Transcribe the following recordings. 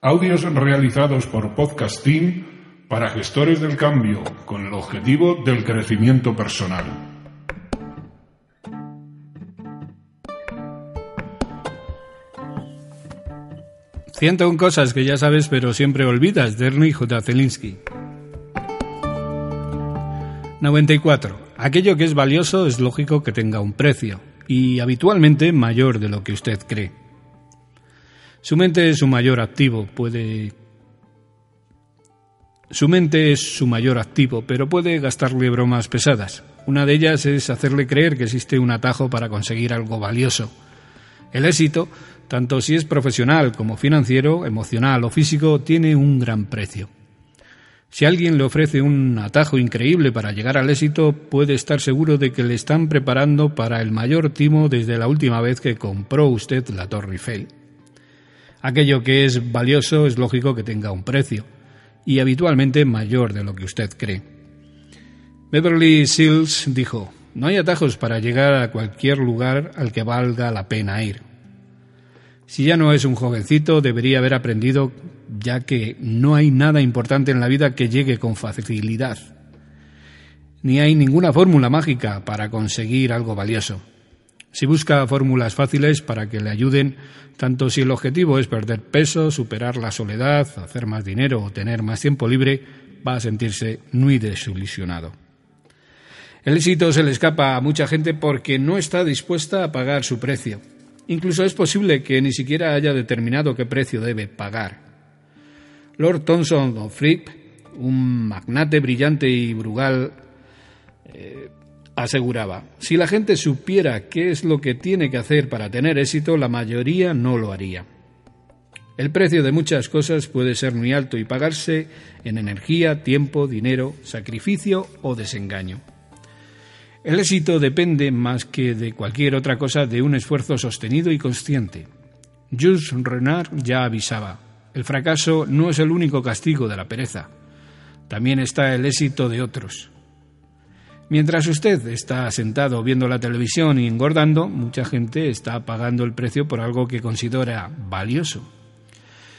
Audios realizados por Podcast Team para gestores del cambio con el objetivo del crecimiento personal. Ciento un cosas que ya sabes pero siempre olvidas, Derny J. Zelinsky. 94. Aquello que es valioso es lógico que tenga un precio, y habitualmente mayor de lo que usted cree. Su mente es su mayor activo, puede su mente es su mayor activo, pero puede gastarle bromas pesadas. Una de ellas es hacerle creer que existe un atajo para conseguir algo valioso. El éxito, tanto si es profesional como financiero, emocional o físico, tiene un gran precio. Si alguien le ofrece un atajo increíble para llegar al éxito, puede estar seguro de que le están preparando para el mayor timo desde la última vez que compró usted la Torre Eiffel. Aquello que es valioso es lógico que tenga un precio y habitualmente mayor de lo que usted cree. Beverly Sills dijo, no hay atajos para llegar a cualquier lugar al que valga la pena ir. Si ya no es un jovencito, debería haber aprendido ya que no hay nada importante en la vida que llegue con facilidad. Ni hay ninguna fórmula mágica para conseguir algo valioso. Si busca fórmulas fáciles para que le ayuden, tanto si el objetivo es perder peso, superar la soledad, hacer más dinero o tener más tiempo libre, va a sentirse muy desilusionado. El éxito se le escapa a mucha gente porque no está dispuesta a pagar su precio. Incluso es posible que ni siquiera haya determinado qué precio debe pagar. Lord Thomson Fripp, un magnate brillante y brugal, eh, aseguraba, si la gente supiera qué es lo que tiene que hacer para tener éxito, la mayoría no lo haría. El precio de muchas cosas puede ser muy alto y pagarse en energía, tiempo, dinero, sacrificio o desengaño. El éxito depende más que de cualquier otra cosa de un esfuerzo sostenido y consciente. Jules Renard ya avisaba, el fracaso no es el único castigo de la pereza, también está el éxito de otros. Mientras usted está sentado viendo la televisión y engordando, mucha gente está pagando el precio por algo que considera valioso.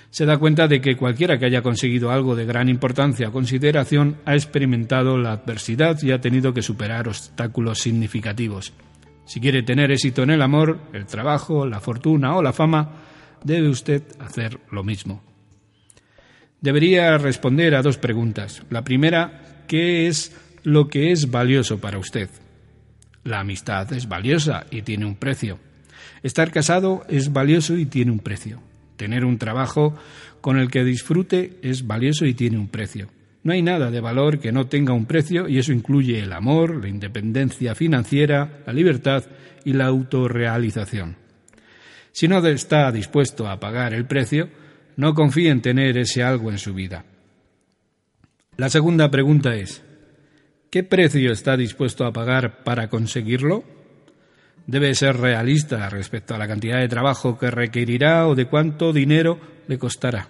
Se da cuenta de que cualquiera que haya conseguido algo de gran importancia o consideración ha experimentado la adversidad y ha tenido que superar obstáculos significativos. Si quiere tener éxito en el amor, el trabajo, la fortuna o la fama, debe usted hacer lo mismo. Debería responder a dos preguntas. La primera, ¿qué es lo que es valioso para usted. La amistad es valiosa y tiene un precio. Estar casado es valioso y tiene un precio. Tener un trabajo con el que disfrute es valioso y tiene un precio. No hay nada de valor que no tenga un precio y eso incluye el amor, la independencia financiera, la libertad y la autorrealización. Si no está dispuesto a pagar el precio, no confíe en tener ese algo en su vida. La segunda pregunta es, ¿Qué precio está dispuesto a pagar para conseguirlo? Debe ser realista respecto a la cantidad de trabajo que requerirá o de cuánto dinero le costará.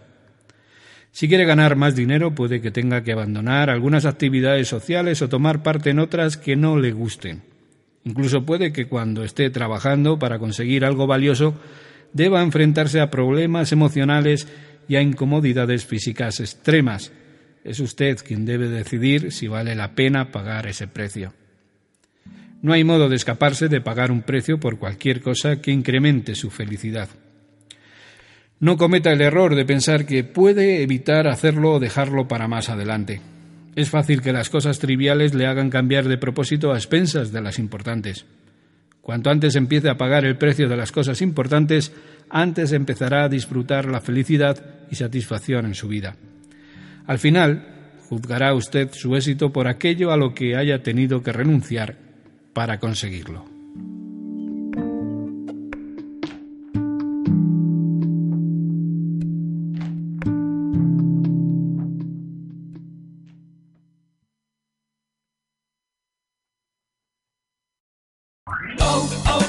Si quiere ganar más dinero, puede que tenga que abandonar algunas actividades sociales o tomar parte en otras que no le gusten. Incluso puede que cuando esté trabajando para conseguir algo valioso, deba enfrentarse a problemas emocionales y a incomodidades físicas extremas, es usted quien debe decidir si vale la pena pagar ese precio. No hay modo de escaparse de pagar un precio por cualquier cosa que incremente su felicidad. No cometa el error de pensar que puede evitar hacerlo o dejarlo para más adelante. Es fácil que las cosas triviales le hagan cambiar de propósito a expensas de las importantes. Cuanto antes empiece a pagar el precio de las cosas importantes, antes empezará a disfrutar la felicidad y satisfacción en su vida. Al final, juzgará usted su éxito por aquello a lo que haya tenido que renunciar para conseguirlo. Oh, oh.